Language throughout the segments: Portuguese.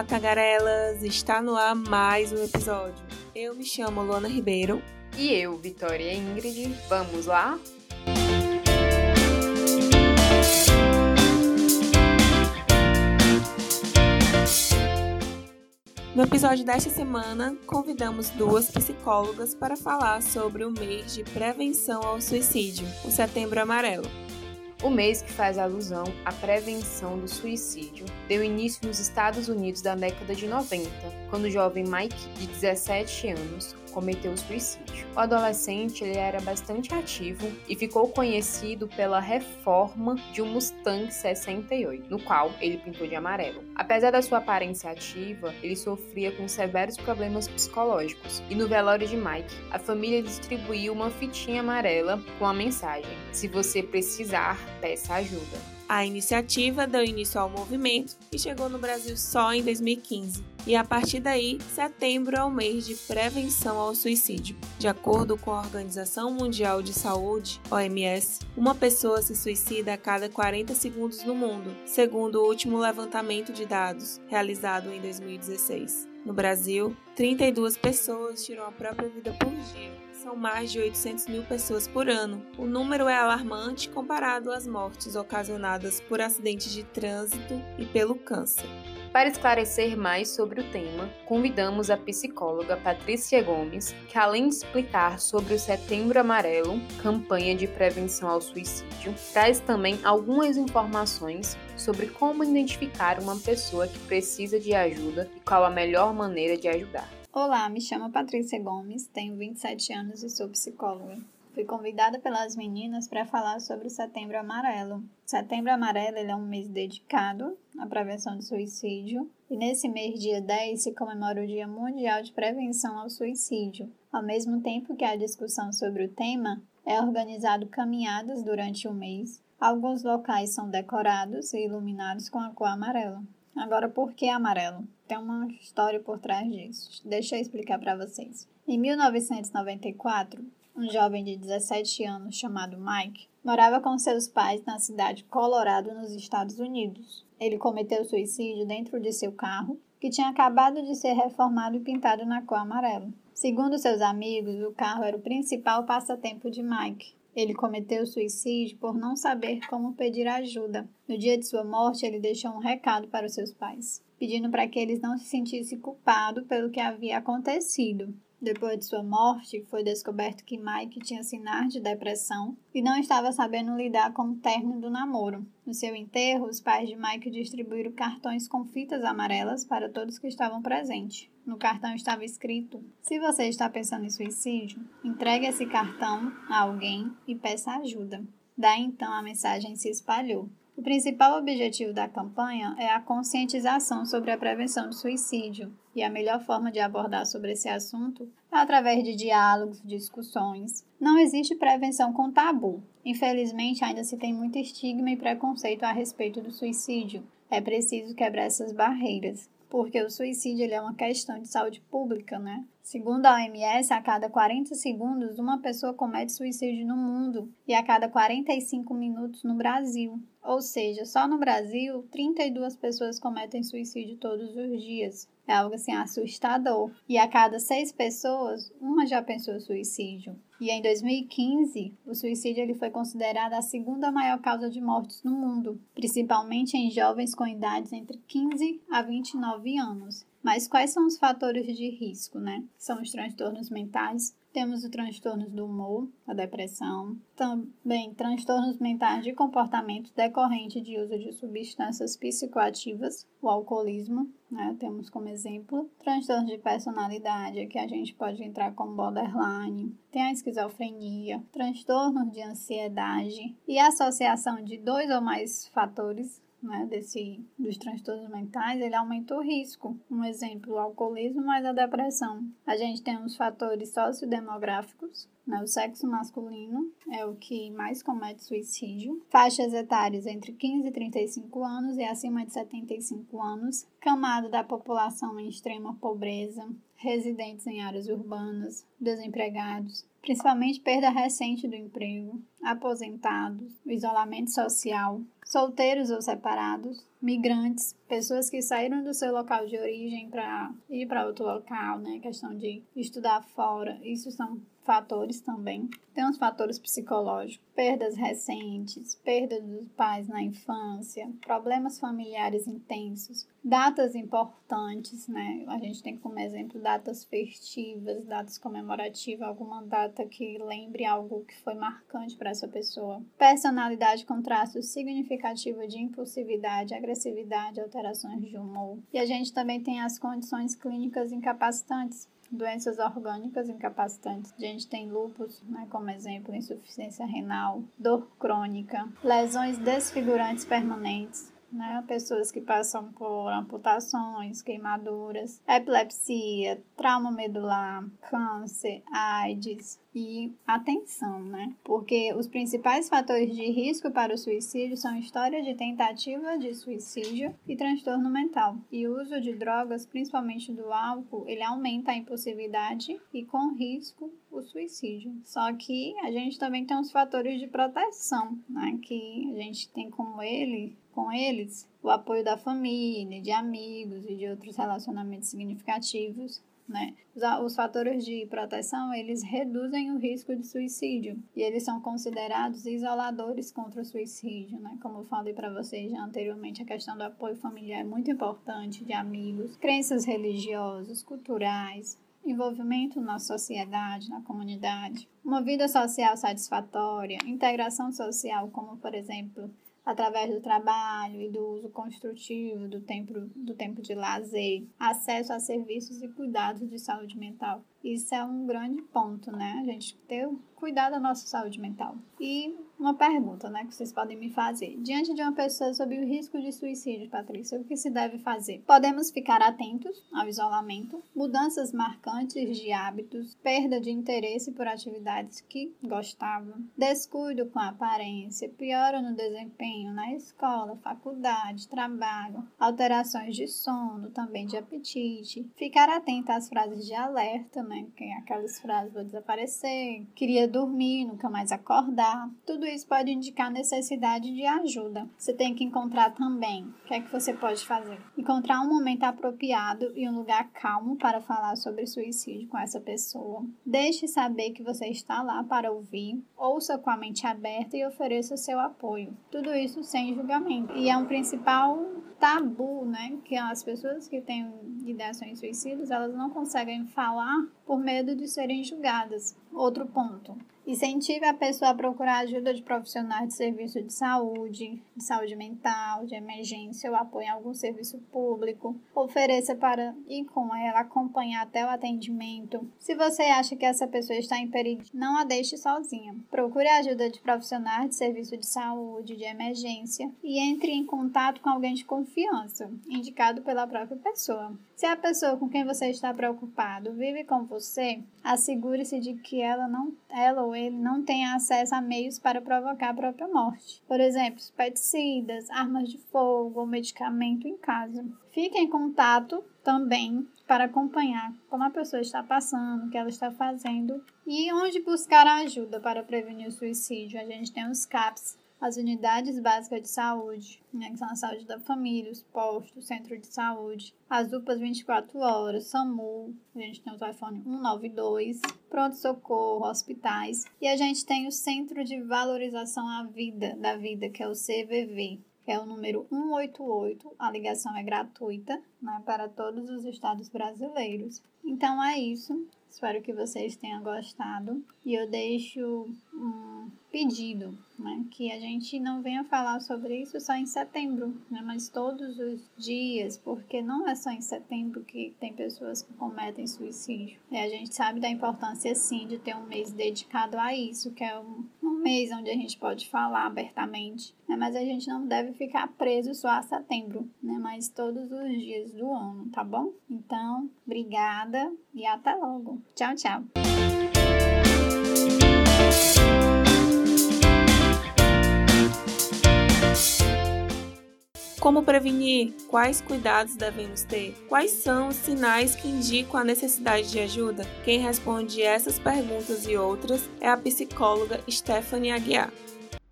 Olá, tagarelas! Está no ar mais um episódio. Eu me chamo Luana Ribeiro. E eu, Vitória Ingrid. Vamos lá? No episódio desta semana, convidamos duas psicólogas para falar sobre o mês de prevenção ao suicídio, o Setembro Amarelo. O mês que faz alusão à prevenção do suicídio deu início nos Estados Unidos da década de 90, quando o jovem Mike, de 17 anos, cometeu suicídio. O adolescente ele era bastante ativo e ficou conhecido pela reforma de um Mustang 68, no qual ele pintou de amarelo. Apesar da sua aparência ativa, ele sofria com severos problemas psicológicos. E no velório de Mike, a família distribuiu uma fitinha amarela com a mensagem: Se você precisar, peça ajuda. A iniciativa deu início ao movimento e chegou no Brasil só em 2015. E a partir daí, setembro é o mês de prevenção ao suicídio. De acordo com a Organização Mundial de Saúde, OMS, uma pessoa se suicida a cada 40 segundos no mundo, segundo o último levantamento de dados realizado em 2016. No Brasil, 32 pessoas tiram a própria vida por dia são mais de 800 mil pessoas por ano. O número é alarmante comparado às mortes ocasionadas por acidentes de trânsito e pelo câncer. Para esclarecer mais sobre o tema, convidamos a psicóloga Patrícia Gomes, que além de explicar sobre o Setembro Amarelo, campanha de prevenção ao suicídio, traz também algumas informações sobre como identificar uma pessoa que precisa de ajuda e qual a melhor maneira de ajudar. Olá, me chamo Patrícia Gomes, tenho 27 anos e sou psicóloga. Fui convidada pelas meninas para falar sobre o Setembro Amarelo. Setembro Amarelo é um mês dedicado à prevenção do suicídio e nesse mês, dia 10, se comemora o Dia Mundial de Prevenção ao Suicídio. Ao mesmo tempo que a discussão sobre o tema, é organizado caminhadas durante o mês. Alguns locais são decorados e iluminados com a cor amarela. Agora, por que amarelo? Tem uma história por trás disso. Deixa eu explicar para vocês. Em 1994, um jovem de 17 anos chamado Mike morava com seus pais na cidade de Colorado, nos Estados Unidos. Ele cometeu suicídio dentro de seu carro, que tinha acabado de ser reformado e pintado na cor amarela. Segundo seus amigos, o carro era o principal passatempo de Mike, ele cometeu suicídio por não saber como pedir ajuda. No dia de sua morte, ele deixou um recado para os seus pais, pedindo para que eles não se sentissem culpados pelo que havia acontecido. Depois de sua morte, foi descoberto que Mike tinha sinais de depressão e não estava sabendo lidar com o término do namoro. No seu enterro, os pais de Mike distribuíram cartões com fitas amarelas para todos que estavam presentes. No cartão estava escrito: Se você está pensando em suicídio, entregue esse cartão a alguém e peça ajuda. Daí então a mensagem se espalhou. O principal objetivo da campanha é a conscientização sobre a prevenção do suicídio, e a melhor forma de abordar sobre esse assunto é através de diálogos, discussões. Não existe prevenção com tabu. Infelizmente, ainda se tem muito estigma e preconceito a respeito do suicídio. É preciso quebrar essas barreiras porque o suicídio ele é uma questão de saúde pública, né? Segundo a OMS, a cada 40 segundos uma pessoa comete suicídio no mundo e a cada 45 minutos no Brasil. Ou seja, só no Brasil, 32 pessoas cometem suicídio todos os dias. É algo assim assustador. E a cada seis pessoas, uma já pensou suicídio. E em 2015, o suicídio ele foi considerado a segunda maior causa de mortes no mundo, principalmente em jovens com idades entre 15 a 29 anos. Mas quais são os fatores de risco, né? São os transtornos mentais, temos os transtornos do humor, a depressão, também transtornos mentais de comportamento decorrente de uso de substâncias psicoativas, o alcoolismo, né? Temos como exemplo transtornos de personalidade, que a gente pode entrar como borderline, tem a esquizofrenia, transtornos de ansiedade e associação de dois ou mais fatores né, desse, dos transtornos mentais, ele aumenta o risco. Um exemplo, o alcoolismo mais a depressão. A gente tem os fatores sociodemográficos, né, o sexo masculino é o que mais comete suicídio. Faixas etárias entre 15 e 35 anos e acima de 75 anos. Camada da população em extrema pobreza. Residentes em áreas urbanas. Desempregados principalmente perda recente do emprego, aposentados, isolamento social, solteiros ou separados, migrantes, pessoas que saíram do seu local de origem para ir para outro local, né? Questão de estudar fora, isso são fatores também. Tem os fatores psicológicos, perdas recentes, perda dos pais na infância, problemas familiares intensos, datas importantes, né? A gente tem como exemplo datas festivas, datas comemorativas, alguma data que lembre algo que foi marcante para essa pessoa. Personalidade com traços significativos de impulsividade, agressividade, alterações de humor. E a gente também tem as condições clínicas incapacitantes, doenças orgânicas incapacitantes. A gente tem lúpus, né, como exemplo, insuficiência renal, dor crônica, lesões desfigurantes permanentes, né? Pessoas que passam por amputações, queimaduras, epilepsia, trauma medular, câncer, AIDS e atenção, né? Porque os principais fatores de risco para o suicídio são história de tentativa de suicídio e transtorno mental. E o uso de drogas, principalmente do álcool, ele aumenta a impulsividade e com risco o suicídio. Só que a gente também tem os fatores de proteção, né? Que a gente tem como ele com eles o apoio da família, de amigos e de outros relacionamentos significativos. Né? Os, fatores de proteção eles reduzem o risco de suicídio e eles são considerados isoladores contra o suicídio, né? Como eu falei para vocês já anteriormente, a questão do apoio familiar é muito importante, de amigos, crenças religiosas, culturais, envolvimento na sociedade, na comunidade, uma vida social satisfatória, integração social, como por exemplo através do trabalho e do uso construtivo do tempo, do tempo de lazer, acesso a serviços e cuidados de saúde mental. Isso é um grande ponto, né? A gente ter cuidar da nossa saúde mental. E uma pergunta, né, que vocês podem me fazer. Diante de uma pessoa sob o risco de suicídio, Patrícia, o que se deve fazer? Podemos ficar atentos ao isolamento, mudanças marcantes de hábitos, perda de interesse por atividades que gostavam, descuido com a aparência, piora no desempenho na escola, faculdade, trabalho, alterações de sono, também de apetite, ficar atento às frases de alerta, né, que é aquelas frases vou desaparecer, queria dormir, nunca mais acordar. Tudo isso pode indicar necessidade de ajuda. Você tem que encontrar também o que é que você pode fazer. Encontrar um momento apropriado e um lugar calmo para falar sobre suicídio com essa pessoa. Deixe saber que você está lá para ouvir, ouça com a mente aberta e ofereça o seu apoio. Tudo isso sem julgamento. E é um principal tabu, né? Que as pessoas que têm ideações suicidas, elas não conseguem falar por medo de serem julgadas. Outro ponto. Incentive a pessoa a procurar ajuda de profissionais de serviço de saúde, de saúde mental, de emergência ou apoio em algum serviço público. Ofereça para ir com ela, acompanhar até o atendimento. Se você acha que essa pessoa está em perigo, não a deixe sozinha. Procure ajuda de profissionais de serviço de saúde, de emergência e entre em contato com alguém de confiança, indicado pela própria pessoa. Se a pessoa com quem você está preocupado vive com você, assegure-se de que ela não ela ou ele não tenha acesso a meios para provocar a própria morte. Por exemplo, pesticidas, armas de fogo ou medicamento em casa. Fique em contato também para acompanhar como a pessoa está passando, o que ela está fazendo e onde buscar ajuda para prevenir o suicídio. A gente tem os CAPS, as unidades básicas de saúde, né, que são a saúde da família, os postos, centro de saúde, as UPAs 24 horas, SAMU, a gente tem o telefone 192, pronto-socorro, hospitais, e a gente tem o Centro de Valorização à Vida, da Vida, que é o CVV, que é o número 188. A ligação é gratuita né, para todos os estados brasileiros. Então é isso. Espero que vocês tenham gostado. E eu deixo um pedido, né? Que a gente não venha falar sobre isso só em setembro, né? Mas todos os dias, porque não é só em setembro que tem pessoas que cometem suicídio. E a gente sabe da importância, sim, de ter um mês dedicado a isso, que é um, um mês onde a gente pode falar abertamente, né? Mas a gente não deve ficar preso só a setembro, né? Mas todos os dias do ano, tá bom? Então, obrigada e até logo. Tchau, tchau. Como prevenir? Quais cuidados devemos ter? Quais são os sinais que indicam a necessidade de ajuda? Quem responde essas perguntas e outras é a psicóloga Stephanie Aguiar.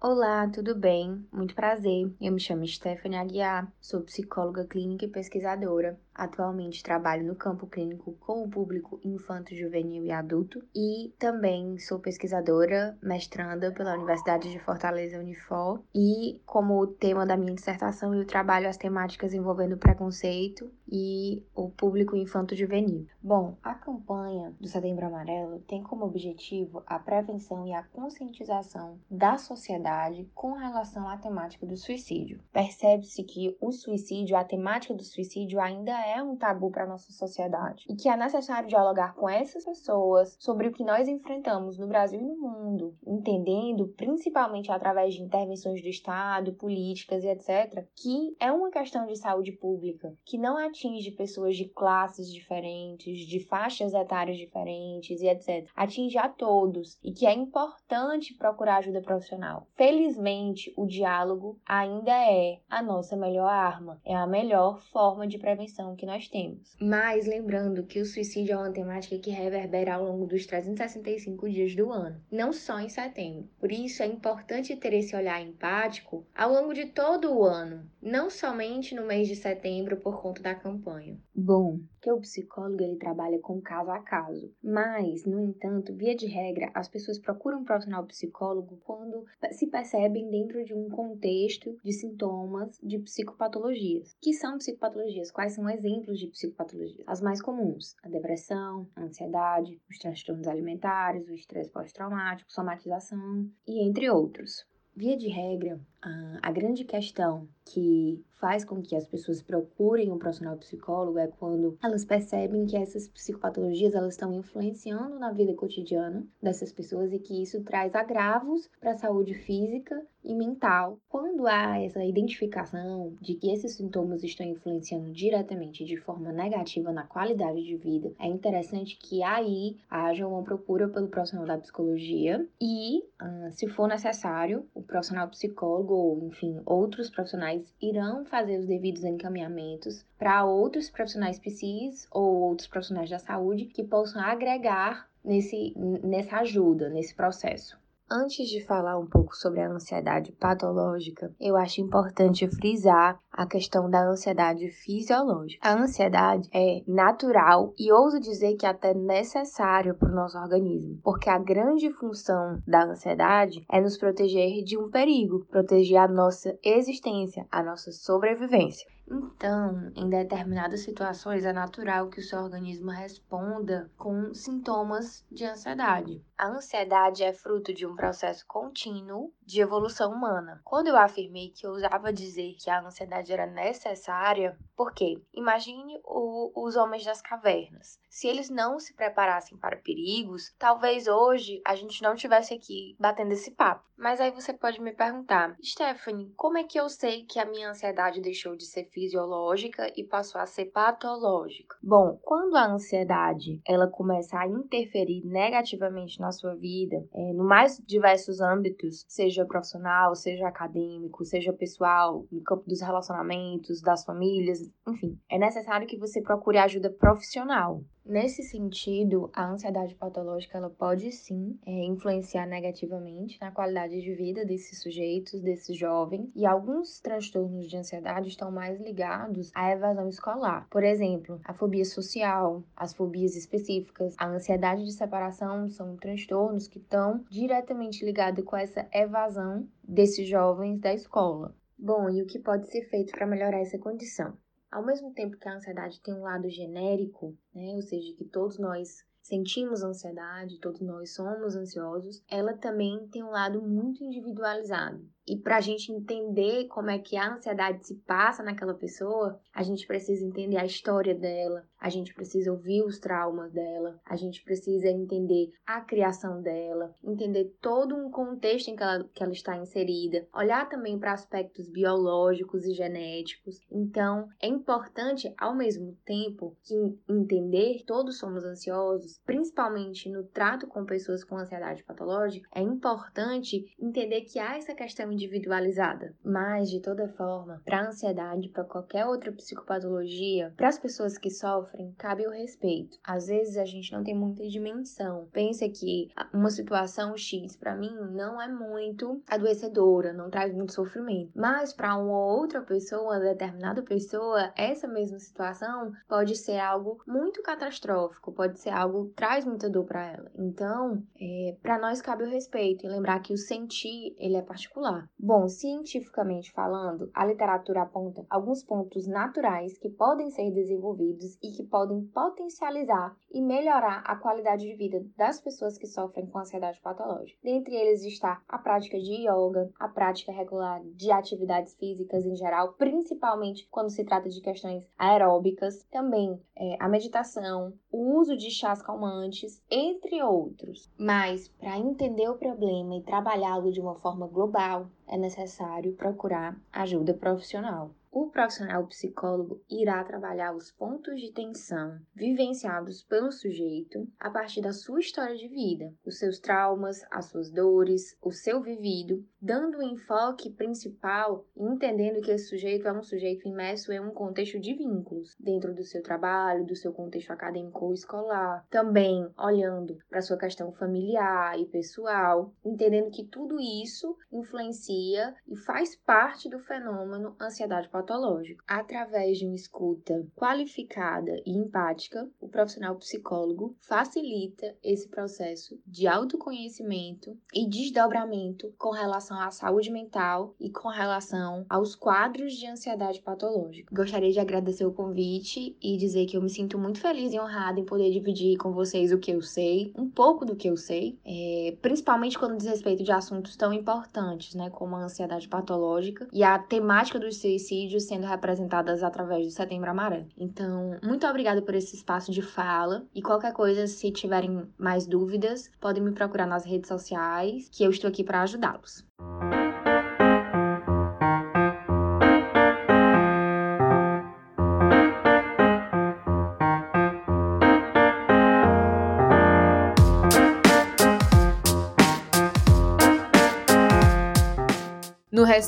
Olá, tudo bem? Muito prazer. Eu me chamo Stephanie Aguiar, sou psicóloga clínica e pesquisadora Atualmente trabalho no campo clínico com o público infanto, juvenil e adulto e também sou pesquisadora, mestranda pela Universidade de Fortaleza Unifor e como tema da minha dissertação eu trabalho as temáticas envolvendo preconceito e o público infanto juvenil. Bom, a campanha do Setembro Amarelo tem como objetivo a prevenção e a conscientização da sociedade com relação à temática do suicídio. Percebe-se que o suicídio, a temática do suicídio ainda é é um tabu para nossa sociedade e que é necessário dialogar com essas pessoas sobre o que nós enfrentamos no Brasil e no mundo, entendendo, principalmente através de intervenções do Estado, políticas e etc., que é uma questão de saúde pública que não atinge pessoas de classes diferentes, de faixas etárias diferentes e etc. Atinge a todos e que é importante procurar ajuda profissional. Felizmente, o diálogo ainda é a nossa melhor arma, é a melhor forma de prevenção que nós temos. Mas lembrando que o suicídio é uma temática que reverbera ao longo dos 365 dias do ano, não só em setembro. Por isso é importante ter esse olhar empático ao longo de todo o ano, não somente no mês de setembro por conta da campanha. Bom, que o psicólogo ele trabalha com caso a caso, mas, no entanto, via de regra, as pessoas procuram um profissional psicólogo quando se percebem dentro de um contexto de sintomas de psicopatologias. Que são psicopatologias? Quais são exemplos de psicopatologias? As mais comuns: a depressão, a ansiedade, os transtornos alimentares, o estresse pós-traumático, somatização e entre outros. Via de regra, a, grande questão que faz com que as pessoas procurem um profissional psicólogo é quando elas percebem que essas psicopatologias elas estão influenciando na vida cotidiana dessas pessoas e que isso traz agravos para a saúde física e mental. Quando há essa identificação de que esses sintomas estão influenciando diretamente de forma negativa na qualidade de vida, é interessante que aí haja uma procura pelo profissional da psicologia e, ah, se for necessário, o profissional psicólogo ou, enfim, outros profissionais irão fazer os devidos encaminhamentos para outros profissionais psis ou outros profissionais da saúde que possam agregar nesse, nessa ajuda, nesse processo. Antes de falar um pouco sobre a ansiedade patológica, eu acho importante frisar a questão da ansiedade fisiológica. A ansiedade é natural e ouso dizer que até necessário para o nosso organismo, porque a grande função da ansiedade é nos proteger de um perigo, proteger a nossa existência, a nossa sobrevivência. Então, em determinadas situações, é natural que o seu organismo responda com sintomas de ansiedade. A ansiedade é fruto de um processo contínuo de evolução humana. Quando eu afirmei que eu usava dizer que a ansiedade era necessária, porque imagine o, os homens das cavernas. Se eles não se preparassem para perigos, talvez hoje a gente não tivesse aqui batendo esse papo. Mas aí você pode me perguntar, Stephanie, como é que eu sei que a minha ansiedade deixou de ser fisiológica e passou a ser patológica? Bom, quando a ansiedade ela começa a interferir negativamente na sua vida, é, no mais diversos âmbitos, seja profissional, seja acadêmico, seja pessoal, no campo dos relacionamentos, das famílias, enfim, é necessário que você procure ajuda profissional. Nesse sentido, a ansiedade patológica ela pode sim é, influenciar negativamente na qualidade de vida desses sujeitos, desses jovens, e alguns transtornos de ansiedade estão mais ligados à evasão escolar. Por exemplo, a fobia social, as fobias específicas, a ansiedade de separação são transtornos que estão diretamente ligados com essa evasão desses jovens da escola. Bom, e o que pode ser feito para melhorar essa condição? Ao mesmo tempo que a ansiedade tem um lado genérico, né, ou seja, que todos nós sentimos ansiedade, todos nós somos ansiosos, ela também tem um lado muito individualizado. E para a gente entender como é que a ansiedade se passa naquela pessoa, a gente precisa entender a história dela, a gente precisa ouvir os traumas dela, a gente precisa entender a criação dela, entender todo um contexto em que ela, que ela está inserida, olhar também para aspectos biológicos e genéticos. Então, é importante, ao mesmo tempo, que entender que todos somos ansiosos, principalmente no trato com pessoas com ansiedade patológica, é importante entender que há essa questão individualizada. Mas, de toda forma, para a ansiedade, para qualquer outra psicopatologia, para as pessoas que sofrem, cabe o respeito. Às vezes a gente não tem muita dimensão. Pensa que uma situação X para mim não é muito adoecedora, não traz muito sofrimento. Mas para uma outra pessoa, uma determinada pessoa, essa mesma situação pode ser algo muito catastrófico, pode ser algo que traz muita dor para ela. Então, é, para nós cabe o respeito e lembrar que o sentir ele é particular. Bom, cientificamente falando, a literatura aponta alguns pontos naturais que podem ser desenvolvidos e que podem potencializar e melhorar a qualidade de vida das pessoas que sofrem com ansiedade patológica. Dentre eles está a prática de yoga, a prática regular de atividades físicas em geral, principalmente quando se trata de questões aeróbicas, também é, a meditação, o uso de chás calmantes, entre outros. Mas para entender o problema e trabalhá-lo de uma forma global, é necessário procurar ajuda profissional. O profissional psicólogo irá trabalhar os pontos de tensão vivenciados pelo sujeito a partir da sua história de vida, os seus traumas, as suas dores, o seu vivido, dando o um enfoque principal entendendo que esse sujeito é um sujeito imerso em um contexto de vínculos, dentro do seu trabalho, do seu contexto acadêmico ou escolar, também olhando para sua questão familiar e pessoal, entendendo que tudo isso influencia e faz parte do fenômeno ansiedade patológico. Através de uma escuta qualificada e empática, o profissional psicólogo facilita esse processo de autoconhecimento e desdobramento com relação à saúde mental e com relação aos quadros de ansiedade patológica. Gostaria de agradecer o convite e dizer que eu me sinto muito feliz e honrada em poder dividir com vocês o que eu sei, um pouco do que eu sei, é, principalmente quando diz respeito de assuntos tão importantes, né, como a ansiedade patológica e a temática do suicídio vídeos sendo representadas através do Setembro Amarelo. Então, muito obrigada por esse espaço de fala e qualquer coisa, se tiverem mais dúvidas, podem me procurar nas redes sociais, que eu estou aqui para ajudá-los.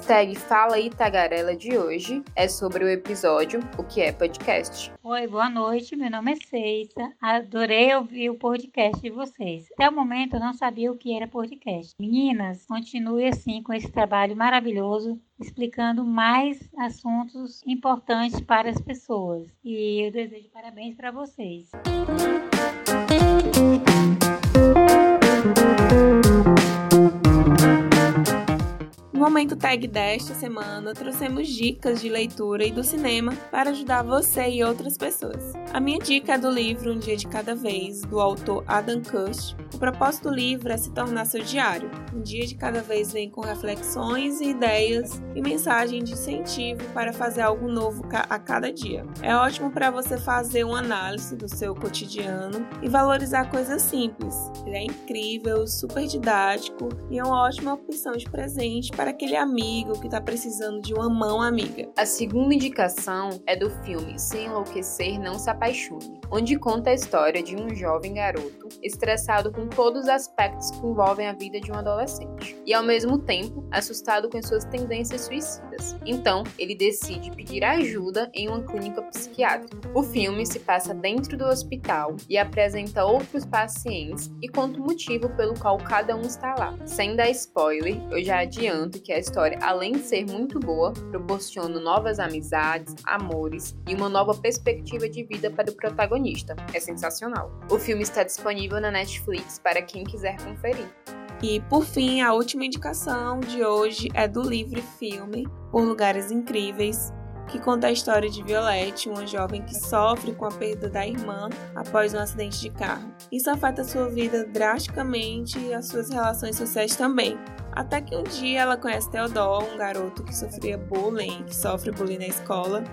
Hashtag Fala de hoje é sobre o episódio O que é podcast. Oi, boa noite. Meu nome é Ceissa. Adorei ouvir o podcast de vocês. Até o momento eu não sabia o que era podcast. Meninas, continue assim com esse trabalho maravilhoso, explicando mais assuntos importantes para as pessoas. E eu desejo parabéns para vocês. No momento tag desta semana, trouxemos dicas de leitura e do cinema para ajudar você e outras pessoas. A minha dica é do livro Um Dia de Cada Vez, do autor Adam Kush. O propósito do livro é se tornar seu diário. Um dia de cada vez vem com reflexões e ideias e mensagem de incentivo para fazer algo novo a cada dia. É ótimo para você fazer uma análise do seu cotidiano e valorizar coisas simples. Ele é incrível, super didático e é uma ótima opção de presente para aquele amigo que está precisando de uma mão amiga. A segunda indicação é do filme Se Enlouquecer Não Se Apaixone, onde conta a história de um jovem garoto estressado com todos os aspectos que envolvem a vida de um adolescente e, ao mesmo tempo, assustado com suas tendências suicidas. Então, ele decide pedir ajuda em uma clínica psiquiátrica. O filme se passa dentro do hospital e apresenta outros pacientes e conta o motivo pelo qual cada um está lá. Sem dar spoiler, eu já adianto que a história, além de ser muito boa, proporciona novas amizades, amores e uma nova perspectiva de vida para o protagonista. É sensacional. O filme está disponível na Netflix para quem quiser conferir. E por fim, a última indicação de hoje é do livre filme Por Lugares Incríveis, que conta a história de Violette, uma jovem que sofre com a perda da irmã após um acidente de carro. Isso afeta sua vida drasticamente e as suas relações sociais também. Até que um dia ela conhece Theodore, um garoto que sofria bullying, que sofre bullying na escola,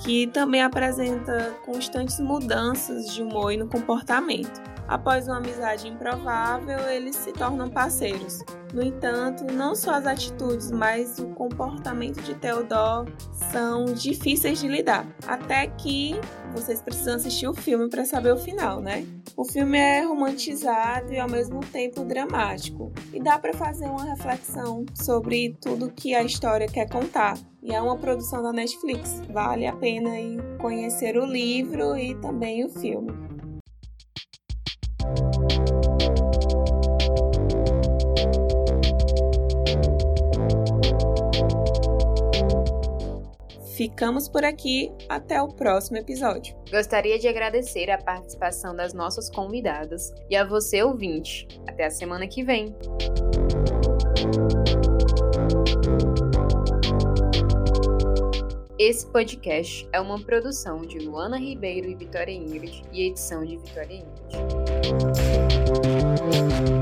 que também apresenta constantes mudanças de humor e no comportamento. Após uma amizade improvável, eles se tornam parceiros. No entanto, não só as atitudes, mas o comportamento de Theodore são difíceis de lidar. Até que vocês precisam assistir o filme para saber o final, né? O filme é romantizado e ao mesmo tempo dramático, e dá para fazer uma reflexão sobre tudo que a história quer contar. E é uma produção da Netflix. Vale a pena conhecer o livro e também o filme. Ficamos por aqui, até o próximo episódio. Gostaria de agradecer a participação das nossas convidadas e a você, ouvinte. Até a semana que vem. Esse podcast é uma produção de Luana Ribeiro e Vitória Ingrid e edição de Vitória Ingrid. Música